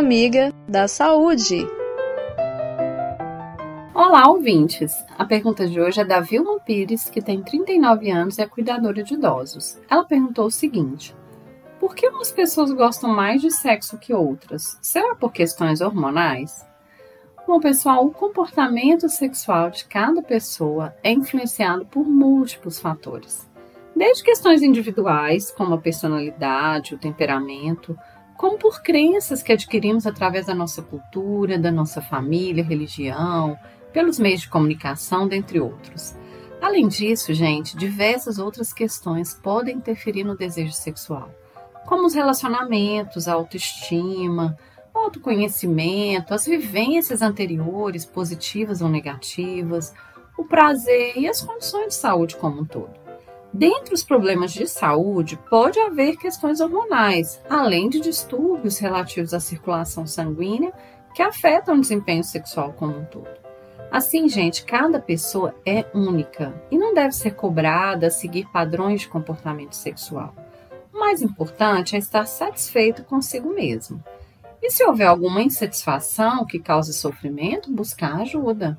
amiga da saúde. Olá, ouvintes! A pergunta de hoje é da Vilma Pires, que tem 39 anos e é cuidadora de idosos. Ela perguntou o seguinte: Por que umas pessoas gostam mais de sexo que outras? Será por questões hormonais? Bom, pessoal, o comportamento sexual de cada pessoa é influenciado por múltiplos fatores. Desde questões individuais, como a personalidade, o temperamento, como por crenças que adquirimos através da nossa cultura, da nossa família, religião, pelos meios de comunicação, dentre outros. Além disso, gente, diversas outras questões podem interferir no desejo sexual, como os relacionamentos, a autoestima, o autoconhecimento, as vivências anteriores, positivas ou negativas, o prazer e as condições de saúde como um todo. Dentre os problemas de saúde, pode haver questões hormonais, além de distúrbios relativos à circulação sanguínea que afetam o desempenho sexual como um todo. Assim, gente, cada pessoa é única e não deve ser cobrada a seguir padrões de comportamento sexual. O mais importante é estar satisfeito consigo mesmo. E se houver alguma insatisfação que cause sofrimento, buscar ajuda.